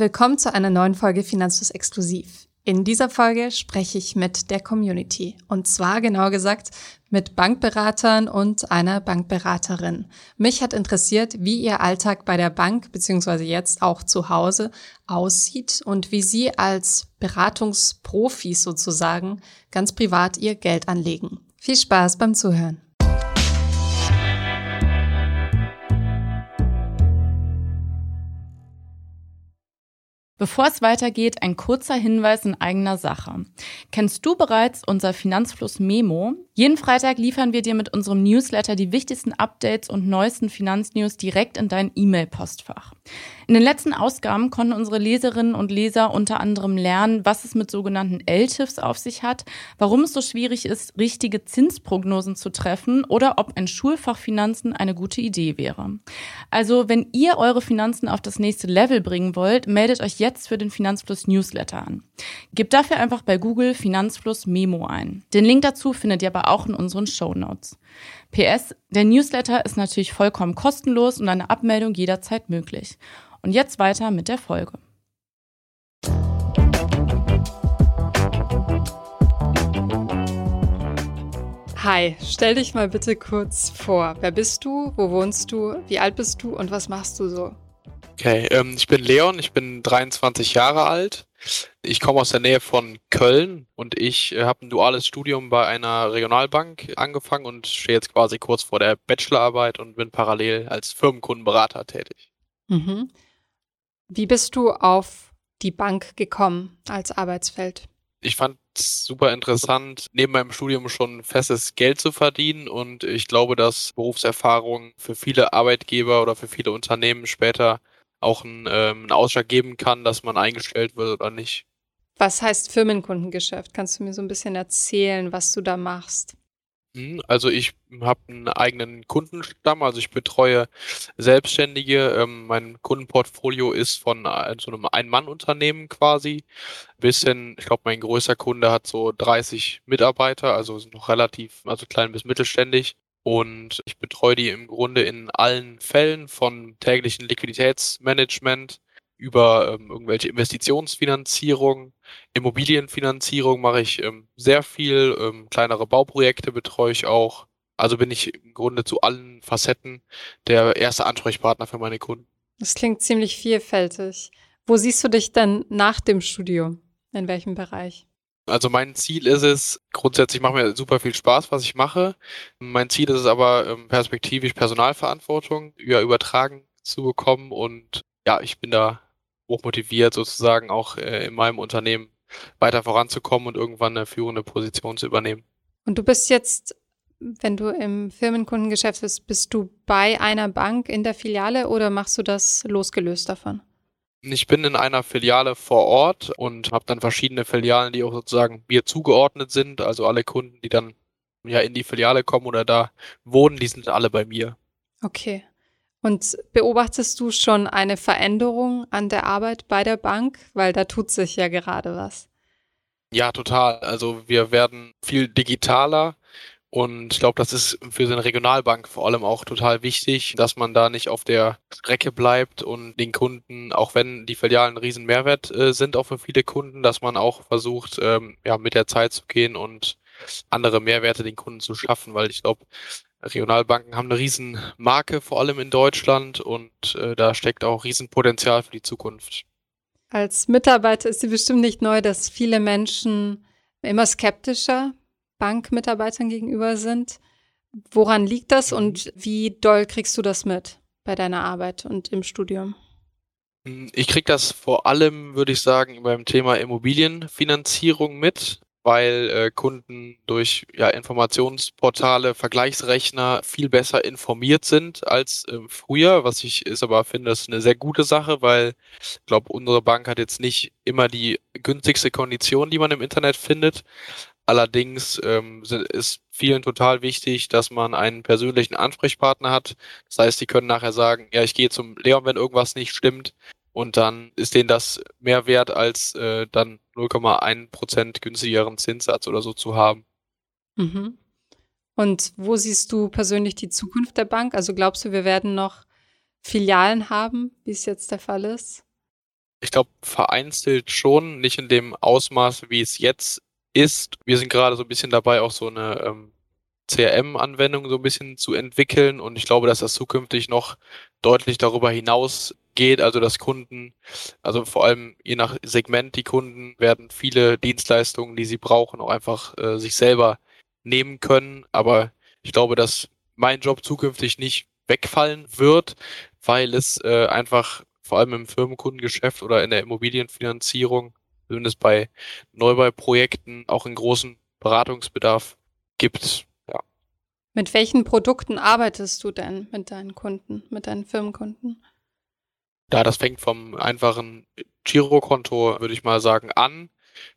Willkommen zu einer neuen Folge Finanzfluss Exklusiv. In dieser Folge spreche ich mit der Community und zwar genau gesagt mit Bankberatern und einer Bankberaterin. Mich hat interessiert, wie ihr Alltag bei der Bank beziehungsweise jetzt auch zu Hause aussieht und wie sie als Beratungsprofis sozusagen ganz privat ihr Geld anlegen. Viel Spaß beim Zuhören. Bevor es weitergeht, ein kurzer Hinweis in eigener Sache. Kennst du bereits unser Finanzfluss Memo? Jeden Freitag liefern wir dir mit unserem Newsletter die wichtigsten Updates und neuesten Finanznews direkt in dein E-Mail-Postfach. In den letzten Ausgaben konnten unsere Leserinnen und Leser unter anderem lernen, was es mit sogenannten LTIFs auf sich hat, warum es so schwierig ist, richtige Zinsprognosen zu treffen oder ob ein Schulfach Finanzen eine gute Idee wäre. Also, wenn ihr eure Finanzen auf das nächste Level bringen wollt, meldet euch jetzt für den Finanzfluss Newsletter an. Gebt dafür einfach bei Google Finanzfluss Memo ein. Den Link dazu findet ihr aber auch in unseren Show Notes. PS, der Newsletter ist natürlich vollkommen kostenlos und eine Abmeldung jederzeit möglich. Und jetzt weiter mit der Folge. Hi, stell dich mal bitte kurz vor. Wer bist du? Wo wohnst du? Wie alt bist du und was machst du so? Okay, ähm, ich bin Leon, ich bin 23 Jahre alt. Ich komme aus der Nähe von Köln und ich äh, habe ein duales Studium bei einer Regionalbank angefangen und stehe jetzt quasi kurz vor der Bachelorarbeit und bin parallel als Firmenkundenberater tätig. Mhm. Wie bist du auf die Bank gekommen als Arbeitsfeld? Ich fand es super interessant, neben meinem Studium schon festes Geld zu verdienen und ich glaube, dass Berufserfahrung für viele Arbeitgeber oder für viele Unternehmen später auch einen, ähm, einen Ausschlag geben kann, dass man eingestellt wird oder nicht. Was heißt Firmenkundengeschäft? Kannst du mir so ein bisschen erzählen, was du da machst? Mhm, also ich habe einen eigenen Kundenstamm, also ich betreue Selbstständige. Ähm, mein Kundenportfolio ist von äh, so einem Ein-Mann-Unternehmen quasi bis hin, ich glaube, mein größter Kunde hat so 30 Mitarbeiter, also noch relativ, also klein bis mittelständig. Und ich betreue die im Grunde in allen Fällen von täglichen Liquiditätsmanagement über ähm, irgendwelche Investitionsfinanzierung, Immobilienfinanzierung mache ich ähm, sehr viel, ähm, kleinere Bauprojekte betreue ich auch. Also bin ich im Grunde zu allen Facetten der erste Ansprechpartner für meine Kunden. Das klingt ziemlich vielfältig. Wo siehst du dich denn nach dem Studium? In welchem Bereich? Also mein Ziel ist es, grundsätzlich macht mir super viel Spaß, was ich mache. Mein Ziel ist es aber, ähm, perspektivisch Personalverantwortung übertragen zu bekommen und ja, ich bin da hochmotiviert, sozusagen auch äh, in meinem Unternehmen weiter voranzukommen und irgendwann eine führende Position zu übernehmen. Und du bist jetzt, wenn du im Firmenkundengeschäft bist, bist du bei einer Bank in der Filiale oder machst du das losgelöst davon? Ich bin in einer Filiale vor Ort und habe dann verschiedene Filialen, die auch sozusagen mir zugeordnet sind. Also alle Kunden, die dann ja in die Filiale kommen oder da wohnen, die sind alle bei mir. Okay. Und beobachtest du schon eine Veränderung an der Arbeit bei der Bank? Weil da tut sich ja gerade was. Ja, total. Also wir werden viel digitaler und ich glaube, das ist für so eine Regionalbank vor allem auch total wichtig, dass man da nicht auf der Strecke bleibt und den Kunden, auch wenn die Filialen ein riesen Mehrwert äh, sind, auch für viele Kunden, dass man auch versucht, ähm, ja, mit der Zeit zu gehen und andere Mehrwerte den Kunden zu schaffen, weil ich glaube, Regionalbanken haben eine riesen Marke, vor allem in Deutschland, und äh, da steckt auch Riesenpotenzial für die Zukunft. Als Mitarbeiter ist sie bestimmt nicht neu, dass viele Menschen immer skeptischer Bankmitarbeitern gegenüber sind. Woran liegt das mhm. und wie doll kriegst du das mit bei deiner Arbeit und im Studium? Ich kriege das vor allem, würde ich sagen, beim Thema Immobilienfinanzierung mit weil äh, Kunden durch ja, Informationsportale, Vergleichsrechner viel besser informiert sind als äh, früher, was ich ist aber finde, ist eine sehr gute Sache, weil ich glaube, unsere Bank hat jetzt nicht immer die günstigste Kondition, die man im Internet findet. Allerdings ähm, ist vielen total wichtig, dass man einen persönlichen Ansprechpartner hat. Das heißt, die können nachher sagen, ja, ich gehe zum Leon, wenn irgendwas nicht stimmt. Und dann ist denen das mehr wert, als äh, dann 0,1% günstigeren Zinssatz oder so zu haben. Mhm. Und wo siehst du persönlich die Zukunft der Bank? Also glaubst du, wir werden noch Filialen haben, wie es jetzt der Fall ist? Ich glaube, vereinzelt schon, nicht in dem Ausmaß, wie es jetzt ist. Wir sind gerade so ein bisschen dabei, auch so eine ähm, CRM-Anwendung so ein bisschen zu entwickeln und ich glaube, dass das zukünftig noch deutlich darüber hinaus geht, also dass Kunden, also vor allem je nach Segment, die Kunden werden viele Dienstleistungen, die sie brauchen, auch einfach äh, sich selber nehmen können. Aber ich glaube, dass mein Job zukünftig nicht wegfallen wird, weil es äh, einfach vor allem im Firmenkundengeschäft oder in der Immobilienfinanzierung, zumindest bei Neubauprojekten, auch einen großen Beratungsbedarf gibt. Ja. Mit welchen Produkten arbeitest du denn mit deinen Kunden, mit deinen Firmenkunden? Ja, das fängt vom einfachen Girokonto, würde ich mal sagen, an.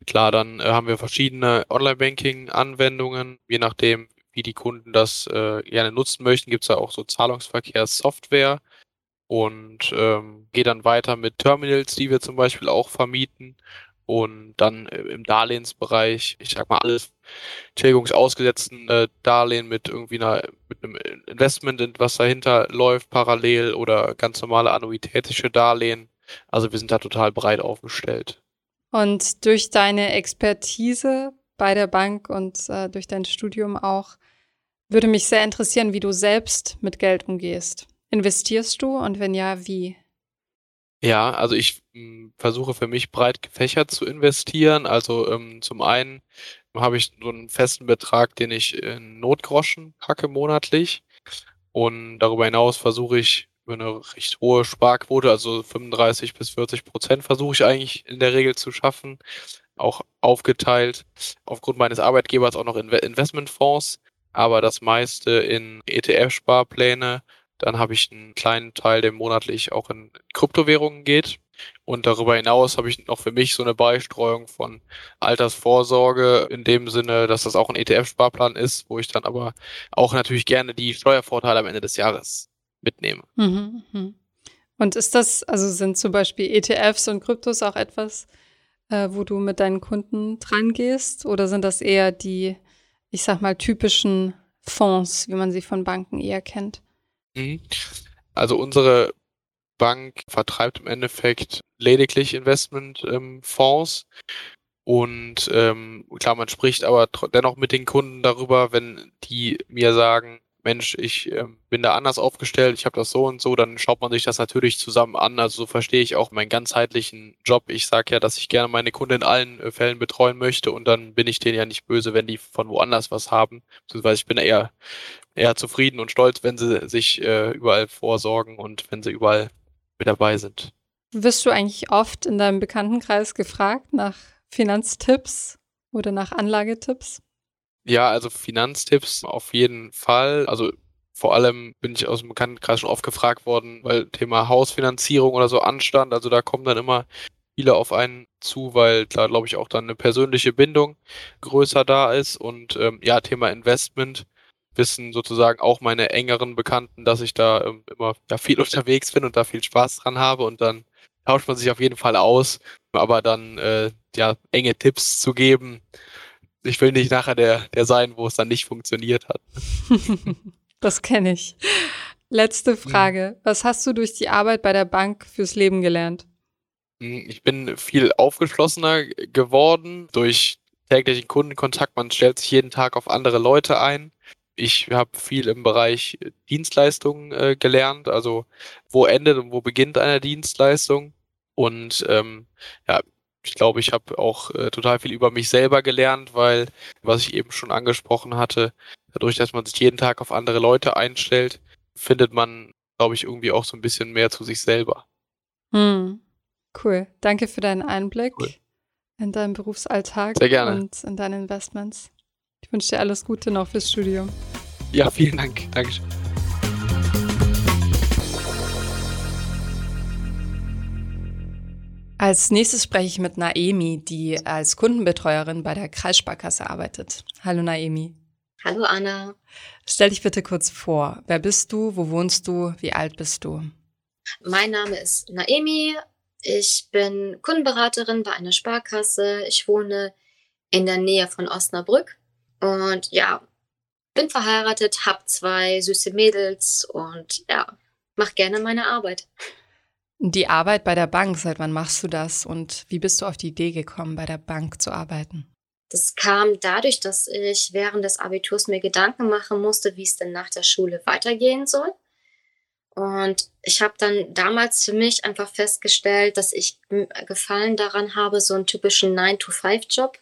Klar, dann äh, haben wir verschiedene Online-Banking-Anwendungen, je nachdem, wie die Kunden das äh, gerne nutzen möchten, gibt es da auch so Zahlungsverkehrssoftware und ähm, gehe dann weiter mit Terminals, die wir zum Beispiel auch vermieten. Und dann im Darlehensbereich, ich sag mal, alles tilgungsausgesetzten äh, Darlehen mit irgendwie einer, mit einem Investment, was dahinter läuft, parallel oder ganz normale annuitätische Darlehen. Also wir sind da total breit aufgestellt. Und durch deine Expertise bei der Bank und äh, durch dein Studium auch, würde mich sehr interessieren, wie du selbst mit Geld umgehst. Investierst du und wenn ja, wie? Ja, also ich hm, versuche für mich breit gefächert zu investieren. Also ähm, zum einen habe ich so einen festen Betrag, den ich in Notgroschen packe monatlich. Und darüber hinaus versuche ich über eine recht hohe Sparquote, also 35 bis 40 Prozent versuche ich eigentlich in der Regel zu schaffen. Auch aufgeteilt aufgrund meines Arbeitgebers auch noch in Investmentfonds, aber das meiste in ETF-Sparpläne dann habe ich einen kleinen Teil, der monatlich auch in Kryptowährungen geht. Und darüber hinaus habe ich noch für mich so eine Beistreuung von Altersvorsorge in dem Sinne, dass das auch ein ETF-Sparplan ist, wo ich dann aber auch natürlich gerne die Steuervorteile am Ende des Jahres mitnehme. Mhm, mhm. Und ist das, also sind zum Beispiel ETFs und Kryptos auch etwas, äh, wo du mit deinen Kunden dran gehst? Oder sind das eher die, ich sag mal, typischen Fonds, wie man sie von Banken eher kennt? Mhm. Also unsere Bank vertreibt im Endeffekt lediglich Investmentfonds. Ähm, und ähm, klar, man spricht aber dennoch mit den Kunden darüber, wenn die mir sagen, Mensch, ich äh, bin da anders aufgestellt, ich habe das so und so, dann schaut man sich das natürlich zusammen an. Also so verstehe ich auch meinen ganzheitlichen Job. Ich sage ja, dass ich gerne meine Kunden in allen äh, Fällen betreuen möchte und dann bin ich denen ja nicht böse, wenn die von woanders was haben. Beziehungsweise ich bin eher, eher zufrieden und stolz, wenn sie sich äh, überall vorsorgen und wenn sie überall mit dabei sind. Wirst du eigentlich oft in deinem Bekanntenkreis gefragt nach Finanztipps oder nach Anlagetipps? Ja, also Finanztipps auf jeden Fall. Also vor allem bin ich aus dem Bekanntenkreis schon oft gefragt worden, weil Thema Hausfinanzierung oder so anstand. Also da kommen dann immer viele auf einen zu, weil klar, glaube ich, auch dann eine persönliche Bindung größer da ist. Und ähm, ja, Thema Investment wissen sozusagen auch meine engeren Bekannten, dass ich da ähm, immer ja, viel unterwegs bin und da viel Spaß dran habe. Und dann tauscht man sich auf jeden Fall aus. Aber dann äh, ja, enge Tipps zu geben, ich will nicht nachher der, der sein, wo es dann nicht funktioniert hat. das kenne ich. Letzte Frage. Was hast du durch die Arbeit bei der Bank fürs Leben gelernt? Hm, ich bin viel aufgeschlossener geworden durch täglichen Kundenkontakt. Man stellt sich jeden Tag auf andere Leute ein. Ich habe viel im Bereich Dienstleistungen äh, gelernt, also wo endet und wo beginnt eine Dienstleistung. Und ähm, ja, ich glaube, ich habe auch äh, total viel über mich selber gelernt, weil, was ich eben schon angesprochen hatte, dadurch, dass man sich jeden Tag auf andere Leute einstellt, findet man, glaube ich, irgendwie auch so ein bisschen mehr zu sich selber. Hm. Cool. Danke für deinen Einblick cool. in deinen Berufsalltag und in deine Investments. Ich wünsche dir alles Gute noch fürs Studium. Ja, vielen Dank. Dankeschön. Als nächstes spreche ich mit Naemi, die als Kundenbetreuerin bei der Kreissparkasse arbeitet. Hallo Naemi. Hallo Anna. Stell dich bitte kurz vor. Wer bist du? Wo wohnst du? Wie alt bist du? Mein Name ist Naemi. Ich bin Kundenberaterin bei einer Sparkasse. Ich wohne in der Nähe von Osnabrück. Und ja, bin verheiratet, habe zwei süße Mädels und ja, mache gerne meine Arbeit. Die Arbeit bei der Bank, seit wann machst du das und wie bist du auf die Idee gekommen, bei der Bank zu arbeiten? Das kam dadurch, dass ich während des Abiturs mir Gedanken machen musste, wie es denn nach der Schule weitergehen soll. Und ich habe dann damals für mich einfach festgestellt, dass ich Gefallen daran habe, so einen typischen 9-to-5-Job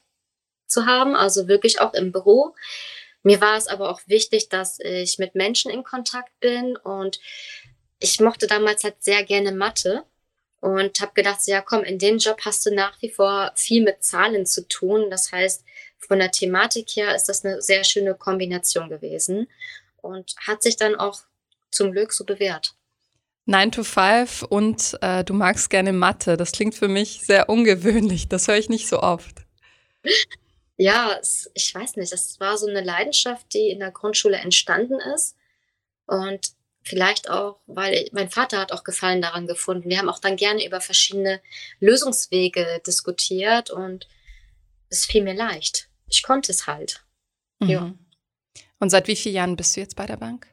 zu haben, also wirklich auch im Büro. Mir war es aber auch wichtig, dass ich mit Menschen in Kontakt bin und ich mochte damals halt sehr gerne Mathe und habe gedacht, ja komm, in dem Job hast du nach wie vor viel mit Zahlen zu tun. Das heißt, von der Thematik her ist das eine sehr schöne Kombination gewesen und hat sich dann auch zum Glück so bewährt. 9 to 5 und äh, du magst gerne Mathe. Das klingt für mich sehr ungewöhnlich. Das höre ich nicht so oft. Ja, es, ich weiß nicht. Das war so eine Leidenschaft, die in der Grundschule entstanden ist. Und Vielleicht auch, weil mein Vater hat auch Gefallen daran gefunden. Wir haben auch dann gerne über verschiedene Lösungswege diskutiert und es fiel mir leicht. Ich konnte es halt. Mhm. Ja. Und seit wie vielen Jahren bist du jetzt bei der Bank?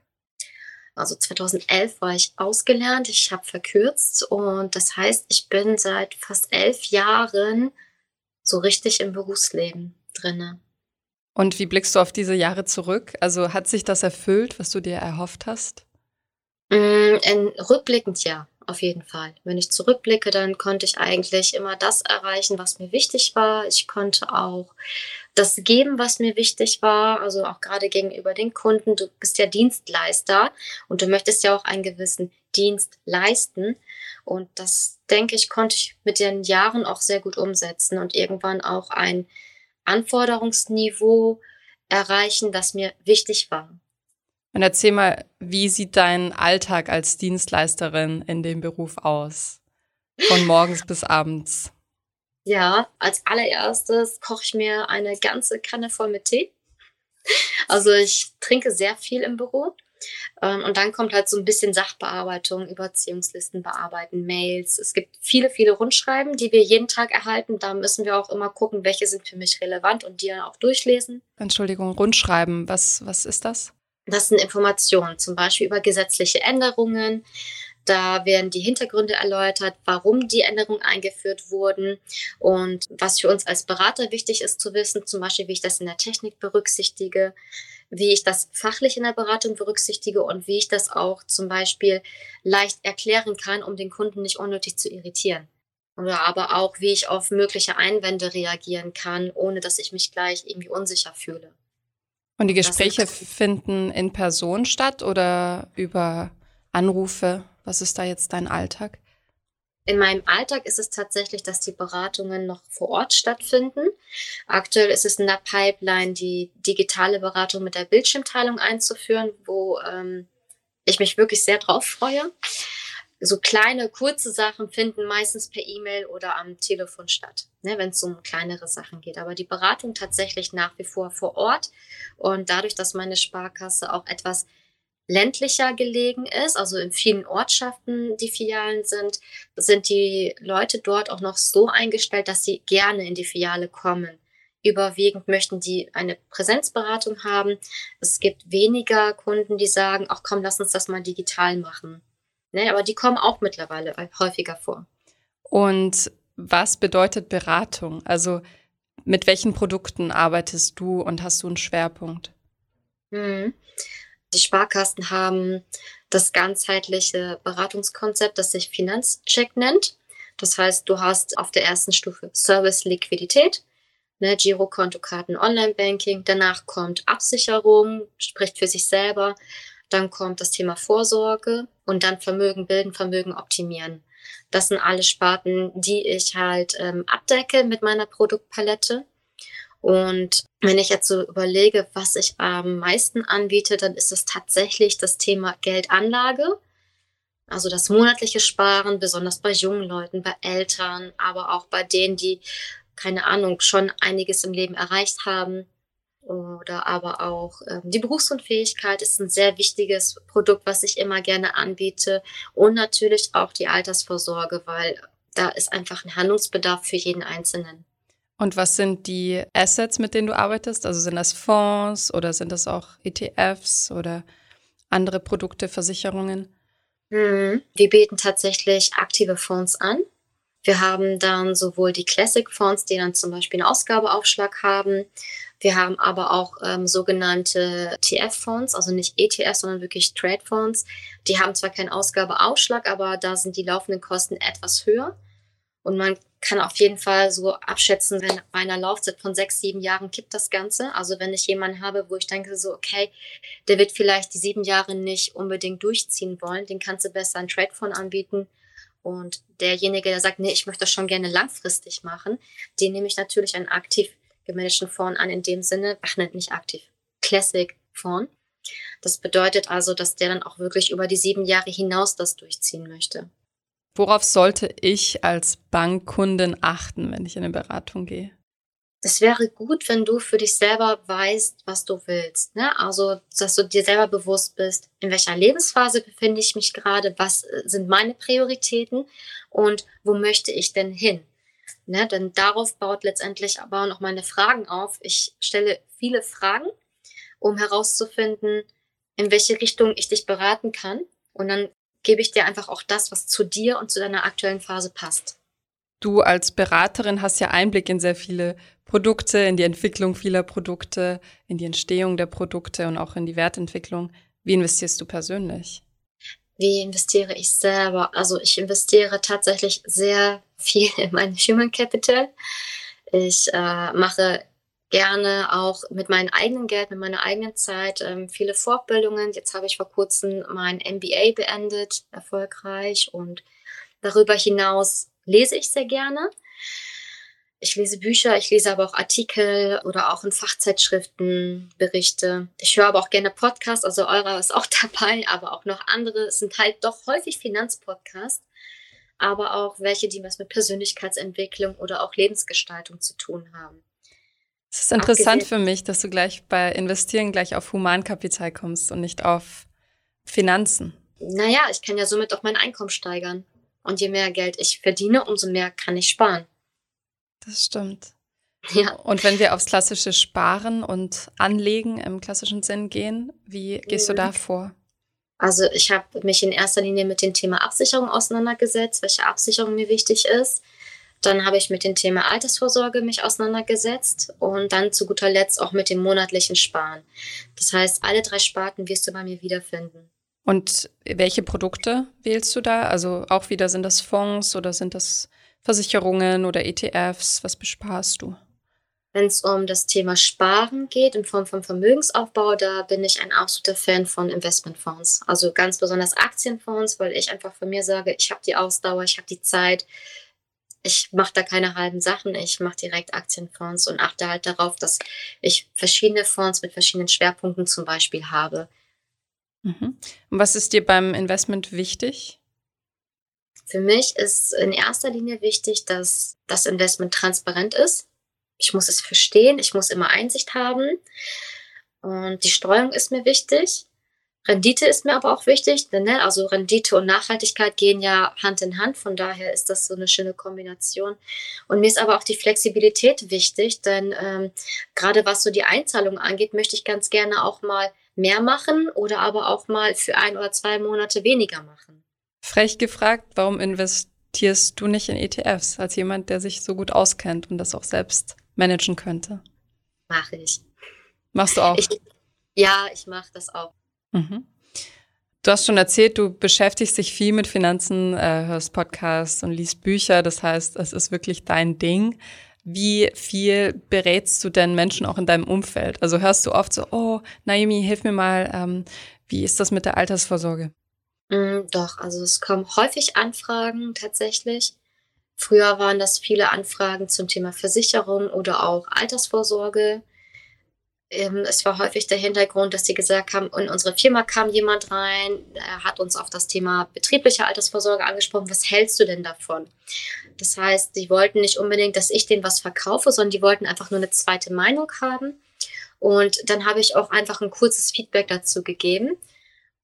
Also 2011 war ich ausgelernt, ich habe verkürzt und das heißt, ich bin seit fast elf Jahren so richtig im Berufsleben drinne. Und wie blickst du auf diese Jahre zurück? Also hat sich das erfüllt, was du dir erhofft hast? Mm, in, rückblickend ja, auf jeden Fall. Wenn ich zurückblicke, dann konnte ich eigentlich immer das erreichen, was mir wichtig war. Ich konnte auch das geben, was mir wichtig war, also auch gerade gegenüber den Kunden. Du bist ja Dienstleister und du möchtest ja auch einen gewissen Dienst leisten. Und das, denke ich, konnte ich mit den Jahren auch sehr gut umsetzen und irgendwann auch ein Anforderungsniveau erreichen, das mir wichtig war. Und erzähl mal, wie sieht dein Alltag als Dienstleisterin in dem Beruf aus? Von morgens bis abends. Ja, als allererstes koche ich mir eine ganze Kanne voll mit Tee. Also ich trinke sehr viel im Büro. Ähm, und dann kommt halt so ein bisschen Sachbearbeitung, Überziehungslisten bearbeiten, Mails. Es gibt viele, viele Rundschreiben, die wir jeden Tag erhalten. Da müssen wir auch immer gucken, welche sind für mich relevant und die dann auch durchlesen. Entschuldigung, Rundschreiben, was, was ist das? Das sind Informationen, zum Beispiel über gesetzliche Änderungen. Da werden die Hintergründe erläutert, warum die Änderungen eingeführt wurden und was für uns als Berater wichtig ist zu wissen, zum Beispiel, wie ich das in der Technik berücksichtige, wie ich das fachlich in der Beratung berücksichtige und wie ich das auch zum Beispiel leicht erklären kann, um den Kunden nicht unnötig zu irritieren. Oder aber auch, wie ich auf mögliche Einwände reagieren kann, ohne dass ich mich gleich irgendwie unsicher fühle. Und die Gespräche finden in Person statt oder über Anrufe? Was ist da jetzt dein Alltag? In meinem Alltag ist es tatsächlich, dass die Beratungen noch vor Ort stattfinden. Aktuell ist es in der Pipeline, die digitale Beratung mit der Bildschirmteilung einzuführen, wo ähm, ich mich wirklich sehr drauf freue so kleine, kurze Sachen finden meistens per E-Mail oder am Telefon statt, ne, wenn es um kleinere Sachen geht. Aber die Beratung tatsächlich nach wie vor vor Ort. Und dadurch, dass meine Sparkasse auch etwas ländlicher gelegen ist, also in vielen Ortschaften die Filialen sind, sind die Leute dort auch noch so eingestellt, dass sie gerne in die Filiale kommen. Überwiegend möchten die eine Präsenzberatung haben. Es gibt weniger Kunden, die sagen, ach komm, lass uns das mal digital machen. Ne? Aber die kommen auch mittlerweile häufiger vor. Und was bedeutet Beratung? Also mit welchen Produkten arbeitest du und hast du einen Schwerpunkt? Hm. Die Sparkassen haben das ganzheitliche Beratungskonzept, das sich Finanzcheck nennt. Das heißt, du hast auf der ersten Stufe Service Liquidität, ne, Girokontokarten, Online-Banking. Danach kommt Absicherung, spricht für sich selber. Dann kommt das Thema Vorsorge und dann Vermögen bilden, Vermögen optimieren. Das sind alle Sparten, die ich halt ähm, abdecke mit meiner Produktpalette. Und wenn ich jetzt so überlege, was ich am meisten anbiete, dann ist es tatsächlich das Thema Geldanlage. Also das monatliche Sparen, besonders bei jungen Leuten, bei Eltern, aber auch bei denen, die, keine Ahnung, schon einiges im Leben erreicht haben oder aber auch ähm, die Berufsunfähigkeit ist ein sehr wichtiges Produkt, was ich immer gerne anbiete und natürlich auch die Altersvorsorge, weil da ist einfach ein Handlungsbedarf für jeden Einzelnen. Und was sind die Assets, mit denen du arbeitest? Also sind das Fonds oder sind das auch ETFs oder andere Produkte, Versicherungen? Mhm. Wir bieten tatsächlich aktive Fonds an. Wir haben dann sowohl die Classic Fonds, die dann zum Beispiel einen Ausgabeaufschlag haben. Wir haben aber auch ähm, sogenannte TF-Fonds, also nicht ETFs, sondern wirklich Trade-Fonds. Die haben zwar keinen Ausgabeaufschlag, aber da sind die laufenden Kosten etwas höher. Und man kann auf jeden Fall so abschätzen, wenn bei einer Laufzeit von sechs, sieben Jahren kippt das Ganze. Also wenn ich jemanden habe, wo ich denke so, okay, der wird vielleicht die sieben Jahre nicht unbedingt durchziehen wollen, den kannst du besser einen Trade-Fonds anbieten. Und derjenige, der sagt, nee, ich möchte das schon gerne langfristig machen, den nehme ich natürlich einen aktiv gemanagten Fonds an, in dem Sinne, ach nein, nicht aktiv, Classic Fonds. Das bedeutet also, dass der dann auch wirklich über die sieben Jahre hinaus das durchziehen möchte. Worauf sollte ich als Bankkundin achten, wenn ich in eine Beratung gehe? Es wäre gut, wenn du für dich selber weißt, was du willst. Ne? Also, dass du dir selber bewusst bist, in welcher Lebensphase befinde ich mich gerade, was äh, sind meine Prioritäten und wo möchte ich denn hin? Ne? Denn darauf baut letztendlich aber auch noch meine Fragen auf. Ich stelle viele Fragen, um herauszufinden, in welche Richtung ich dich beraten kann. Und dann gebe ich dir einfach auch das, was zu dir und zu deiner aktuellen Phase passt. Du als Beraterin hast ja Einblick in sehr viele Produkte, in die Entwicklung vieler Produkte, in die Entstehung der Produkte und auch in die Wertentwicklung. Wie investierst du persönlich? Wie investiere ich selber? Also ich investiere tatsächlich sehr viel in mein Human Capital. Ich äh, mache gerne auch mit meinem eigenen Geld, mit meiner eigenen Zeit ähm, viele Fortbildungen. Jetzt habe ich vor kurzem mein MBA beendet, erfolgreich. Und darüber hinaus lese ich sehr gerne. Ich lese Bücher, ich lese aber auch Artikel oder auch in Fachzeitschriften Berichte. Ich höre aber auch gerne Podcasts, also eurer ist auch dabei, aber auch noch andere. Es sind halt doch häufig Finanzpodcasts, aber auch welche, die was mit Persönlichkeitsentwicklung oder auch Lebensgestaltung zu tun haben. Es ist interessant für mich, dass du gleich bei Investieren gleich auf Humankapital kommst und nicht auf Finanzen. Naja, ich kann ja somit auch mein Einkommen steigern. Und je mehr Geld ich verdiene, umso mehr kann ich sparen. Das stimmt. Ja. Und wenn wir aufs klassische Sparen und Anlegen im klassischen Sinn gehen, wie gehst du da vor? Also ich habe mich in erster Linie mit dem Thema Absicherung auseinandergesetzt, welche Absicherung mir wichtig ist. Dann habe ich mit dem Thema Altersvorsorge mich auseinandergesetzt und dann zu guter Letzt auch mit dem monatlichen Sparen. Das heißt, alle drei Sparten wirst du bei mir wiederfinden. Und welche Produkte wählst du da? Also auch wieder sind das Fonds oder sind das Versicherungen oder ETFs? Was besparst du? Wenn es um das Thema Sparen geht in Form von Vermögensaufbau, da bin ich ein absoluter Fan von Investmentfonds. Also ganz besonders Aktienfonds, weil ich einfach von mir sage, ich habe die Ausdauer, ich habe die Zeit, ich mache da keine halben Sachen, ich mache direkt Aktienfonds und achte halt darauf, dass ich verschiedene Fonds mit verschiedenen Schwerpunkten zum Beispiel habe. Mhm. Und was ist dir beim Investment wichtig? Für mich ist in erster Linie wichtig, dass das Investment transparent ist. Ich muss es verstehen, ich muss immer Einsicht haben. Und die Streuung ist mir wichtig. Rendite ist mir aber auch wichtig, denn ne, also Rendite und Nachhaltigkeit gehen ja Hand in Hand, von daher ist das so eine schöne Kombination. Und mir ist aber auch die Flexibilität wichtig, denn ähm, gerade was so die Einzahlung angeht, möchte ich ganz gerne auch mal mehr machen oder aber auch mal für ein oder zwei Monate weniger machen. Frech gefragt, warum investierst du nicht in ETFs als jemand, der sich so gut auskennt und das auch selbst managen könnte? Mache ich. Machst du auch? Ich, ja, ich mache das auch. Mhm. Du hast schon erzählt, du beschäftigst dich viel mit Finanzen, äh, hörst Podcasts und liest Bücher. Das heißt, es ist wirklich dein Ding. Wie viel berätst du denn Menschen auch in deinem Umfeld? Also hörst du oft so, oh, Naomi, hilf mir mal, ähm, wie ist das mit der Altersvorsorge? Mm, doch, also es kommen häufig Anfragen tatsächlich. Früher waren das viele Anfragen zum Thema Versicherung oder auch Altersvorsorge ähm, es war häufig der Hintergrund, dass sie gesagt haben, in unsere Firma kam jemand rein, er hat uns auf das Thema betriebliche Altersvorsorge angesprochen, was hältst du denn davon? Das heißt, die wollten nicht unbedingt, dass ich denen was verkaufe, sondern die wollten einfach nur eine zweite Meinung haben. Und dann habe ich auch einfach ein kurzes Feedback dazu gegeben.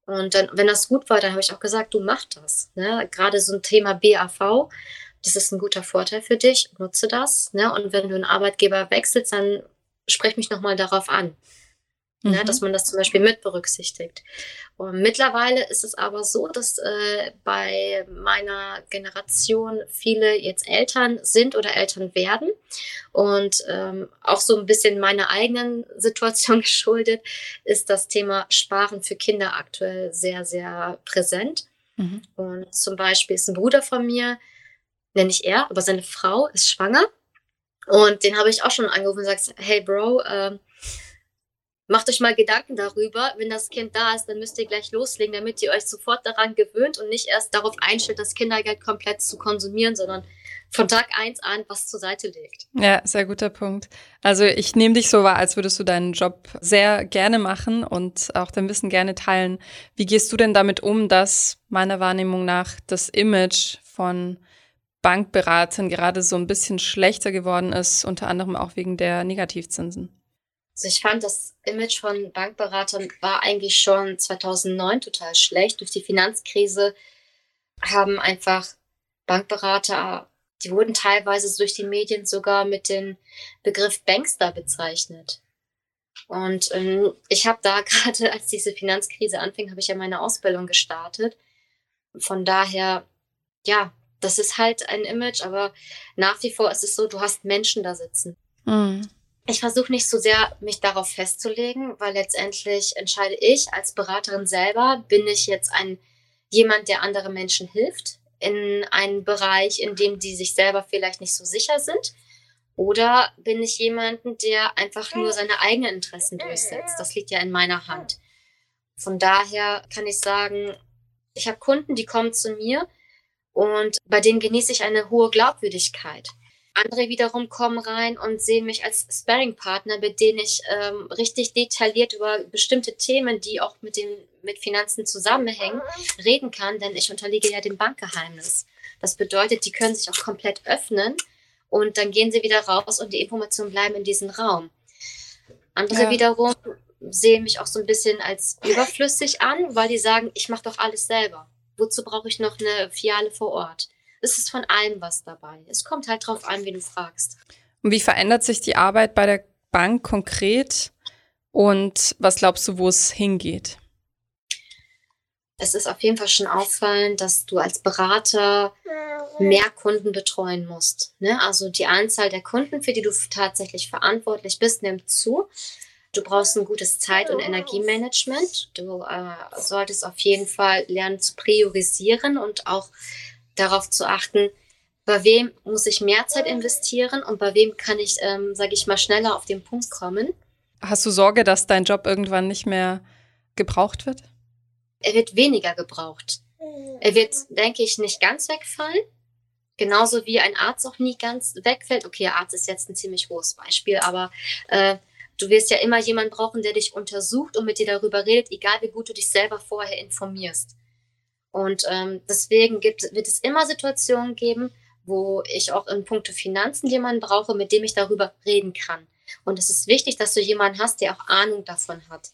Und dann, wenn das gut war, dann habe ich auch gesagt, du mach das. Ne? Gerade so ein Thema BAV, das ist ein guter Vorteil für dich, nutze das. Ne? Und wenn du einen Arbeitgeber wechselst, dann sprech mich nochmal darauf an. Ne, mhm. Ne, dass man das zum Beispiel mit berücksichtigt. Und mittlerweile ist es aber so, dass äh, bei meiner Generation viele jetzt Eltern sind oder Eltern werden. Und ähm, auch so ein bisschen meiner eigenen Situation geschuldet, ist das Thema Sparen für Kinder aktuell sehr, sehr präsent. Mhm. Und zum Beispiel ist ein Bruder von mir, nenne ich er, aber seine Frau ist schwanger. Und den habe ich auch schon angerufen und gesagt, hey Bro, äh, macht euch mal Gedanken darüber, wenn das Kind da ist, dann müsst ihr gleich loslegen, damit ihr euch sofort daran gewöhnt und nicht erst darauf einstellt, das Kindergeld komplett zu konsumieren, sondern von Tag eins an was zur Seite legt. Ja, sehr guter Punkt. Also ich nehme dich so wahr, als würdest du deinen Job sehr gerne machen und auch dein Wissen gerne teilen. Wie gehst du denn damit um, dass meiner Wahrnehmung nach das Image von Bankberatern gerade so ein bisschen schlechter geworden ist, unter anderem auch wegen der Negativzinsen? Also ich fand, das Image von Bankberatern war eigentlich schon 2009 total schlecht. Durch die Finanzkrise haben einfach Bankberater, die wurden teilweise durch die Medien sogar mit dem Begriff Bankster bezeichnet. Und ähm, ich habe da gerade, als diese Finanzkrise anfing, habe ich ja meine Ausbildung gestartet. Von daher, ja, das ist halt ein Image, aber nach wie vor ist es so, du hast Menschen da sitzen. Mhm. Ich versuche nicht so sehr, mich darauf festzulegen, weil letztendlich entscheide ich als Beraterin selber, bin ich jetzt ein jemand, der andere Menschen hilft in einem Bereich, in dem die sich selber vielleicht nicht so sicher sind, oder bin ich jemanden, der einfach nur seine eigenen Interessen durchsetzt? Das liegt ja in meiner Hand. Von daher kann ich sagen, ich habe Kunden, die kommen zu mir und bei denen genieße ich eine hohe Glaubwürdigkeit. Andere wiederum kommen rein und sehen mich als Sparring-Partner, mit denen ich ähm, richtig detailliert über bestimmte Themen, die auch mit, den, mit Finanzen zusammenhängen, reden kann, denn ich unterliege ja dem Bankgeheimnis. Das bedeutet, die können sich auch komplett öffnen und dann gehen sie wieder raus und die Informationen bleiben in diesem Raum. Andere ja. wiederum sehen mich auch so ein bisschen als überflüssig an, weil die sagen, ich mache doch alles selber. Wozu brauche ich noch eine Fiale vor Ort? es ist von allem was dabei. Es kommt halt drauf an, wie du fragst. Und wie verändert sich die Arbeit bei der Bank konkret? Und was glaubst du, wo es hingeht? Es ist auf jeden Fall schon auffallend, dass du als Berater mehr Kunden betreuen musst. Ne? Also die Anzahl der Kunden, für die du tatsächlich verantwortlich bist, nimmt zu. Du brauchst ein gutes Zeit- und Energiemanagement. Du äh, solltest auf jeden Fall lernen zu priorisieren und auch darauf zu achten, bei wem muss ich mehr Zeit investieren und bei wem kann ich, ähm, sage ich mal, schneller auf den Punkt kommen. Hast du Sorge, dass dein Job irgendwann nicht mehr gebraucht wird? Er wird weniger gebraucht. Er wird, denke ich, nicht ganz wegfallen. Genauso wie ein Arzt auch nie ganz wegfällt. Okay, Arzt ist jetzt ein ziemlich hohes Beispiel, aber äh, du wirst ja immer jemanden brauchen, der dich untersucht und mit dir darüber redet, egal wie gut du dich selber vorher informierst. Und ähm, deswegen gibt, wird es immer Situationen geben, wo ich auch in puncto Finanzen jemanden brauche, mit dem ich darüber reden kann. Und es ist wichtig, dass du jemanden hast, der auch Ahnung davon hat.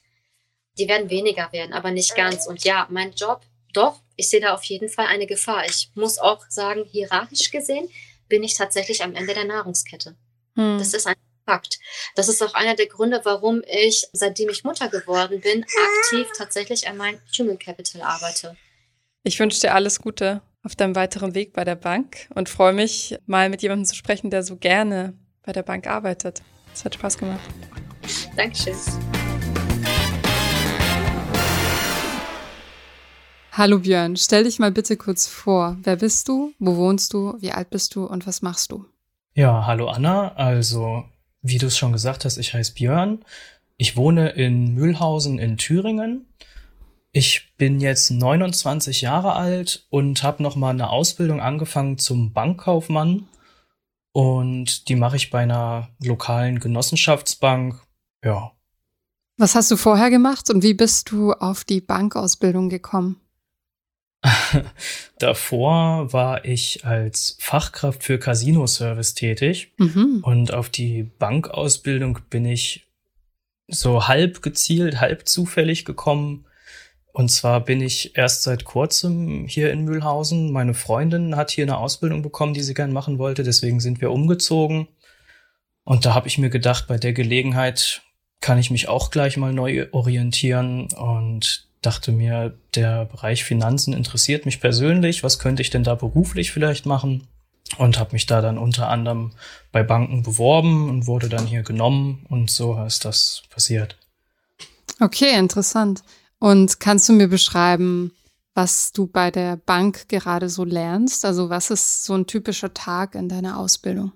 Die werden weniger werden, aber nicht ganz. Und ja, mein Job, doch, ich sehe da auf jeden Fall eine Gefahr. Ich muss auch sagen, hierarchisch gesehen bin ich tatsächlich am Ende der Nahrungskette. Hm. Das ist ein Fakt. Das ist auch einer der Gründe, warum ich, seitdem ich Mutter geworden bin, aktiv tatsächlich an meinem Human Capital arbeite. Ich wünsche dir alles Gute auf deinem weiteren Weg bei der Bank und freue mich, mal mit jemandem zu sprechen, der so gerne bei der Bank arbeitet. Es hat Spaß gemacht. Dankeschön. Hallo Björn, stell dich mal bitte kurz vor. Wer bist du? Wo wohnst du? Wie alt bist du und was machst du? Ja, hallo Anna. Also, wie du es schon gesagt hast, ich heiße Björn. Ich wohne in Mühlhausen in Thüringen ich bin jetzt 29 Jahre alt und habe noch mal eine Ausbildung angefangen zum Bankkaufmann und die mache ich bei einer lokalen Genossenschaftsbank. Ja. Was hast du vorher gemacht und wie bist du auf die Bankausbildung gekommen? Davor war ich als Fachkraft für Casino-Service tätig mhm. und auf die Bankausbildung bin ich so halb gezielt, halb zufällig gekommen und zwar bin ich erst seit kurzem hier in Mühlhausen. Meine Freundin hat hier eine Ausbildung bekommen, die sie gern machen wollte. Deswegen sind wir umgezogen. Und da habe ich mir gedacht, bei der Gelegenheit kann ich mich auch gleich mal neu orientieren und dachte mir, der Bereich Finanzen interessiert mich persönlich. Was könnte ich denn da beruflich vielleicht machen? Und habe mich da dann unter anderem bei Banken beworben und wurde dann hier genommen und so ist das passiert. Okay, interessant. Und kannst du mir beschreiben, was du bei der Bank gerade so lernst? Also was ist so ein typischer Tag in deiner Ausbildung?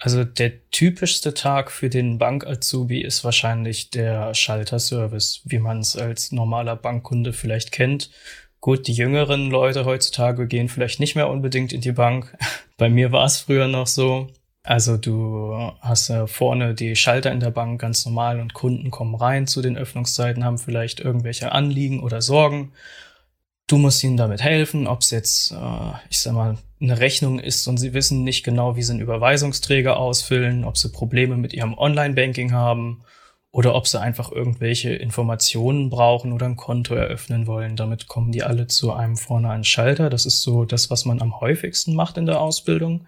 Also der typischste Tag für den Bank-Azubi ist wahrscheinlich der Schalterservice, wie man es als normaler Bankkunde vielleicht kennt. Gut, die jüngeren Leute heutzutage gehen vielleicht nicht mehr unbedingt in die Bank. Bei mir war es früher noch so. Also du hast ja vorne die Schalter in der Bank ganz normal und Kunden kommen rein zu den Öffnungszeiten, haben vielleicht irgendwelche Anliegen oder Sorgen. Du musst ihnen damit helfen, ob es jetzt, äh, ich sag mal, eine Rechnung ist und sie wissen nicht genau, wie sie einen Überweisungsträger ausfüllen, ob sie Probleme mit ihrem Online-Banking haben oder ob sie einfach irgendwelche Informationen brauchen oder ein Konto eröffnen wollen. Damit kommen die alle zu einem vorne an Schalter. Das ist so das, was man am häufigsten macht in der Ausbildung.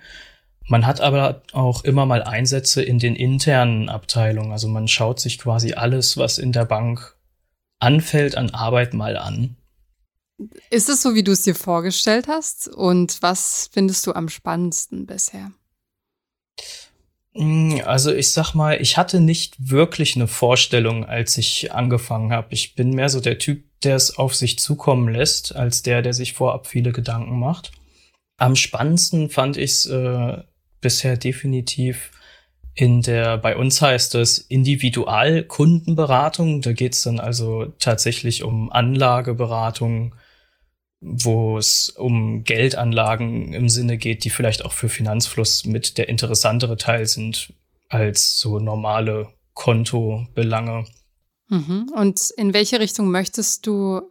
Man hat aber auch immer mal Einsätze in den internen Abteilungen. Also man schaut sich quasi alles, was in der Bank anfällt an Arbeit mal an ist es so, wie du es dir vorgestellt hast? Und was findest du am spannendsten bisher? Mm, also ich sag mal, ich hatte nicht wirklich eine Vorstellung, als ich angefangen habe. Ich bin mehr so der Typ, der es auf sich zukommen lässt, als der, der sich vorab viele Gedanken macht. Am spannendsten fand ich es äh, bisher definitiv in der, bei uns heißt es Individualkundenberatung. Da geht es dann also tatsächlich um Anlageberatung, wo es um Geldanlagen im Sinne geht, die vielleicht auch für Finanzfluss mit der interessantere Teil sind als so normale Kontobelange. Mhm. Und in welche Richtung möchtest du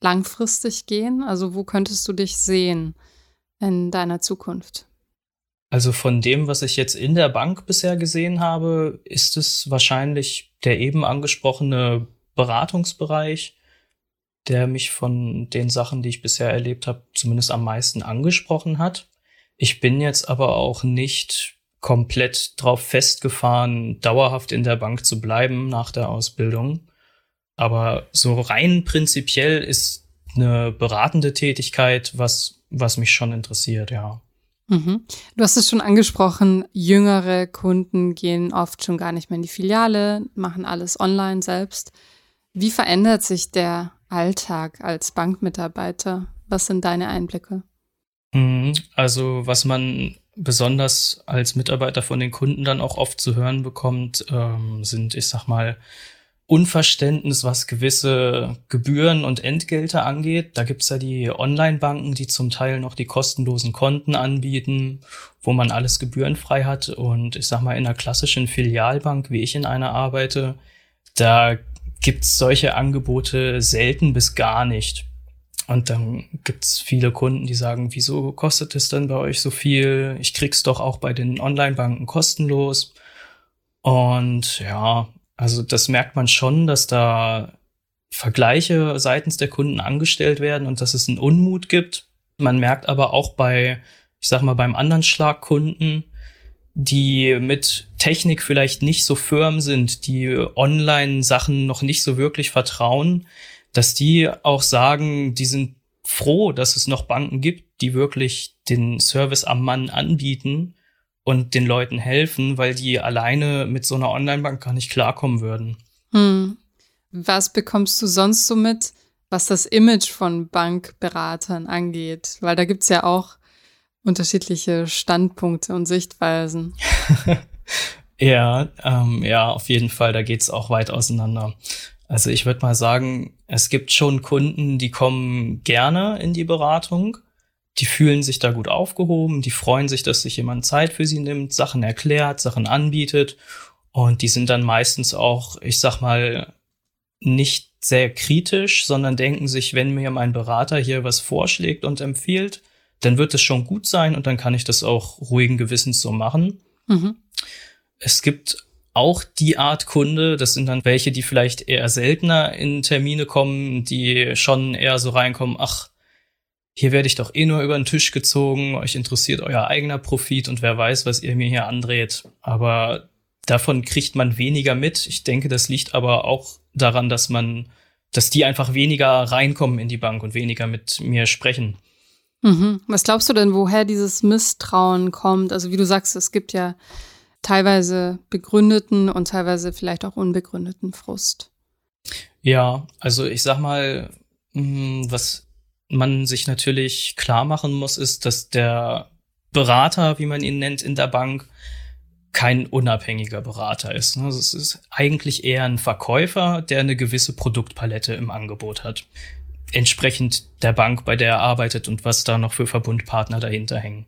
langfristig gehen? Also wo könntest du dich sehen in deiner Zukunft? Also von dem, was ich jetzt in der Bank bisher gesehen habe, ist es wahrscheinlich der eben angesprochene Beratungsbereich der mich von den Sachen, die ich bisher erlebt habe, zumindest am meisten angesprochen hat. Ich bin jetzt aber auch nicht komplett drauf festgefahren, dauerhaft in der Bank zu bleiben nach der Ausbildung. Aber so rein prinzipiell ist eine beratende Tätigkeit, was, was mich schon interessiert, ja. Mhm. Du hast es schon angesprochen, jüngere Kunden gehen oft schon gar nicht mehr in die Filiale, machen alles online selbst. Wie verändert sich der Alltag als Bankmitarbeiter? Was sind deine Einblicke? Mhm. Also was man besonders als Mitarbeiter von den Kunden dann auch oft zu hören bekommt, ähm, sind, ich sag mal, Unverständnis, was gewisse Gebühren und Entgelte angeht. Da gibt's ja die Online-Banken, die zum Teil noch die kostenlosen Konten anbieten, wo man alles gebührenfrei hat. Und ich sag mal, in einer klassischen Filialbank, wie ich in einer arbeite, da gibt's solche Angebote selten bis gar nicht. Und dann gibt's viele Kunden, die sagen, wieso kostet es denn bei euch so viel? Ich krieg's doch auch bei den Online-Banken kostenlos. Und ja, also das merkt man schon, dass da Vergleiche seitens der Kunden angestellt werden und dass es einen Unmut gibt. Man merkt aber auch bei, ich sag mal, beim anderen Schlagkunden, die mit Technik vielleicht nicht so firm sind, die Online-Sachen noch nicht so wirklich vertrauen, dass die auch sagen, die sind froh, dass es noch Banken gibt, die wirklich den Service am Mann anbieten und den Leuten helfen, weil die alleine mit so einer Online-Bank gar nicht klarkommen würden. Hm. Was bekommst du sonst so mit, was das Image von Bankberatern angeht? Weil da gibt's ja auch unterschiedliche Standpunkte und Sichtweisen. ja, ähm, ja, auf jeden Fall, da geht's auch weit auseinander. Also ich würde mal sagen, es gibt schon Kunden, die kommen gerne in die Beratung, die fühlen sich da gut aufgehoben, die freuen sich, dass sich jemand Zeit für sie nimmt, Sachen erklärt, Sachen anbietet und die sind dann meistens auch, ich sag mal, nicht sehr kritisch, sondern denken sich, wenn mir mein Berater hier was vorschlägt und empfiehlt, dann wird es schon gut sein und dann kann ich das auch ruhigen Gewissens so machen. Mhm. Es gibt auch die Art Kunde, das sind dann welche, die vielleicht eher seltener in Termine kommen, die schon eher so reinkommen, ach, hier werde ich doch eh nur über den Tisch gezogen, euch interessiert euer eigener Profit und wer weiß, was ihr mir hier andreht. Aber Davon kriegt man weniger mit. Ich denke, das liegt aber auch daran, dass man, dass die einfach weniger reinkommen in die Bank und weniger mit mir sprechen. Mhm. Was glaubst du denn, woher dieses Misstrauen kommt? Also wie du sagst, es gibt ja teilweise begründeten und teilweise vielleicht auch unbegründeten Frust. Ja, also ich sag mal, hm, was man sich natürlich klar machen muss, ist, dass der Berater, wie man ihn nennt in der Bank, kein unabhängiger Berater ist. Also es ist eigentlich eher ein Verkäufer, der eine gewisse Produktpalette im Angebot hat. Entsprechend der Bank, bei der er arbeitet und was da noch für Verbundpartner dahinter hängen.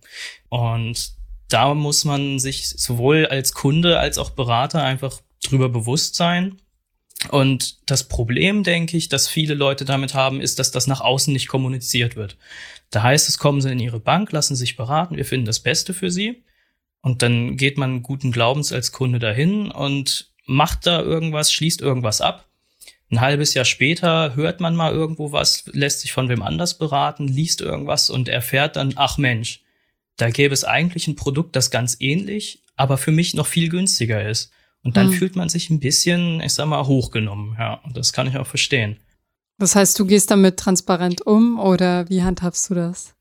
Und da muss man sich sowohl als Kunde als auch Berater einfach drüber bewusst sein. Und das Problem, denke ich, dass viele Leute damit haben, ist, dass das nach außen nicht kommuniziert wird. Da heißt es, kommen Sie in Ihre Bank, lassen sich beraten, wir finden das Beste für Sie. Und dann geht man guten Glaubens als Kunde dahin und macht da irgendwas, schließt irgendwas ab. Ein halbes Jahr später hört man mal irgendwo was, lässt sich von wem anders beraten, liest irgendwas und erfährt dann, ach Mensch, da gäbe es eigentlich ein Produkt, das ganz ähnlich, aber für mich noch viel günstiger ist. Und dann hm. fühlt man sich ein bisschen, ich sag mal, hochgenommen. Ja, und das kann ich auch verstehen. Das heißt, du gehst damit transparent um oder wie handhabst du das?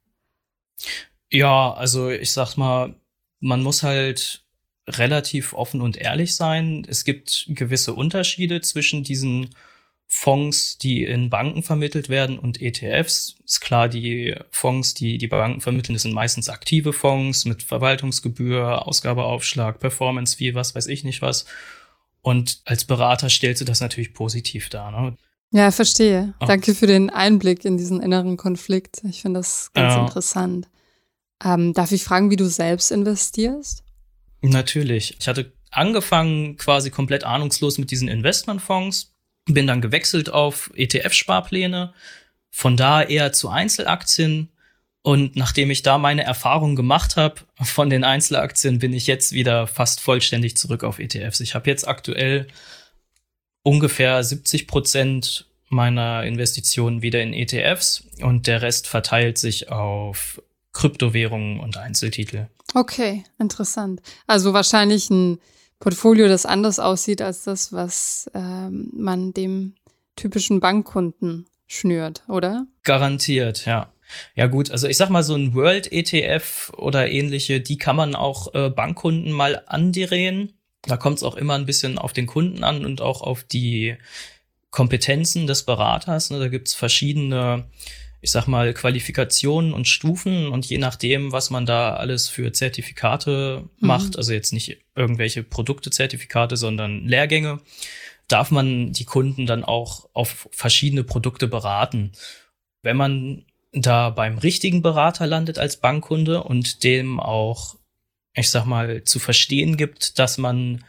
Ja, also ich sag mal, man muss halt relativ offen und ehrlich sein. Es gibt gewisse Unterschiede zwischen diesen Fonds, die in Banken vermittelt werden und ETFs. Ist klar, die Fonds, die die Banken vermitteln, das sind meistens aktive Fonds mit Verwaltungsgebühr, Ausgabeaufschlag, Performance Fee, was weiß ich nicht was. Und als Berater stellst du das natürlich positiv dar. Ne? Ja, verstehe. Oh. Danke für den Einblick in diesen inneren Konflikt. Ich finde das ganz ja. interessant. Ähm, darf ich fragen, wie du selbst investierst? Natürlich. Ich hatte angefangen quasi komplett ahnungslos mit diesen Investmentfonds bin dann gewechselt auf ETF-Sparpläne, von da eher zu Einzelaktien. Und nachdem ich da meine Erfahrung gemacht habe von den Einzelaktien, bin ich jetzt wieder fast vollständig zurück auf ETFs. Ich habe jetzt aktuell ungefähr 70 Prozent meiner Investitionen wieder in ETFs und der Rest verteilt sich auf Kryptowährungen und Einzeltitel. Okay, interessant. Also wahrscheinlich ein Portfolio, das anders aussieht als das, was ähm, man dem typischen Bankkunden schnürt, oder? Garantiert, ja. Ja gut, also ich sag mal, so ein World ETF oder ähnliche, die kann man auch äh, Bankkunden mal andrehen. Da kommt es auch immer ein bisschen auf den Kunden an und auch auf die Kompetenzen des Beraters. Ne? Da gibt's verschiedene ich sag mal, Qualifikationen und Stufen und je nachdem, was man da alles für Zertifikate mhm. macht, also jetzt nicht irgendwelche Produktezertifikate, sondern Lehrgänge, darf man die Kunden dann auch auf verschiedene Produkte beraten. Wenn man da beim richtigen Berater landet als Bankkunde und dem auch, ich sag mal, zu verstehen gibt, dass man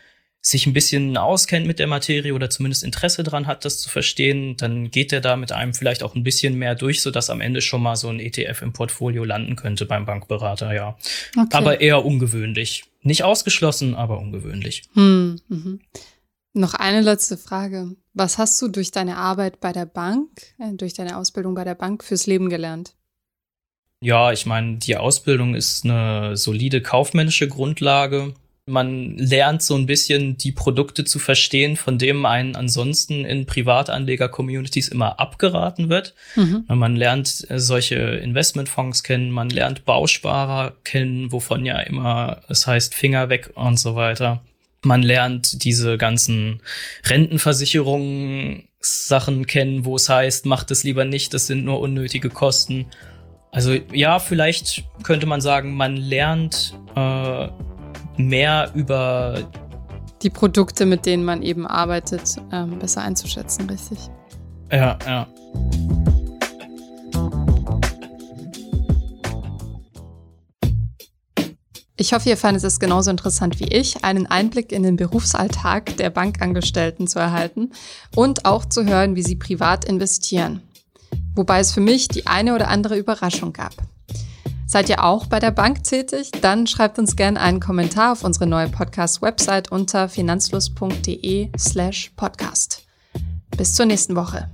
sich ein bisschen auskennt mit der Materie oder zumindest Interesse dran hat, das zu verstehen, dann geht er da mit einem vielleicht auch ein bisschen mehr durch, so dass am Ende schon mal so ein ETF im Portfolio landen könnte beim Bankberater, ja. Okay. Aber eher ungewöhnlich. Nicht ausgeschlossen, aber ungewöhnlich. Hm, mhm. Noch eine letzte Frage. Was hast du durch deine Arbeit bei der Bank, äh, durch deine Ausbildung bei der Bank fürs Leben gelernt? Ja, ich meine, die Ausbildung ist eine solide kaufmännische Grundlage. Man lernt so ein bisschen die Produkte zu verstehen, von denen einen ansonsten in Privatanleger-Communities immer abgeraten wird. Mhm. Man lernt äh, solche Investmentfonds kennen, man lernt Bausparer kennen, wovon ja immer es heißt Finger weg und so weiter. Man lernt diese ganzen Rentenversicherungen Sachen kennen, wo es heißt, macht es lieber nicht, das sind nur unnötige Kosten. Also ja, vielleicht könnte man sagen, man lernt äh, mehr über die Produkte, mit denen man eben arbeitet, ähm, besser einzuschätzen, richtig? Ja, ja. Ich hoffe, ihr fandet es genauso interessant wie ich, einen Einblick in den Berufsalltag der Bankangestellten zu erhalten und auch zu hören, wie sie privat investieren. Wobei es für mich die eine oder andere Überraschung gab. Seid ihr auch bei der Bank tätig? Dann schreibt uns gerne einen Kommentar auf unsere neue Podcast-Website unter finanzfluss.de slash podcast. Bis zur nächsten Woche.